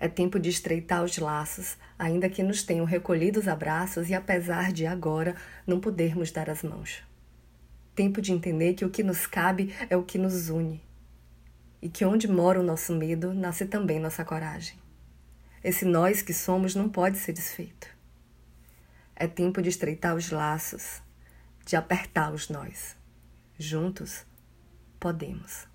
É tempo de estreitar os laços, ainda que nos tenham recolhido os abraços e apesar de agora não podermos dar as mãos. Tempo de entender que o que nos cabe é o que nos une e que onde mora o nosso medo nasce também nossa coragem. Esse nós que somos não pode ser desfeito. É tempo de estreitar os laços, de apertar os nós. Juntos podemos.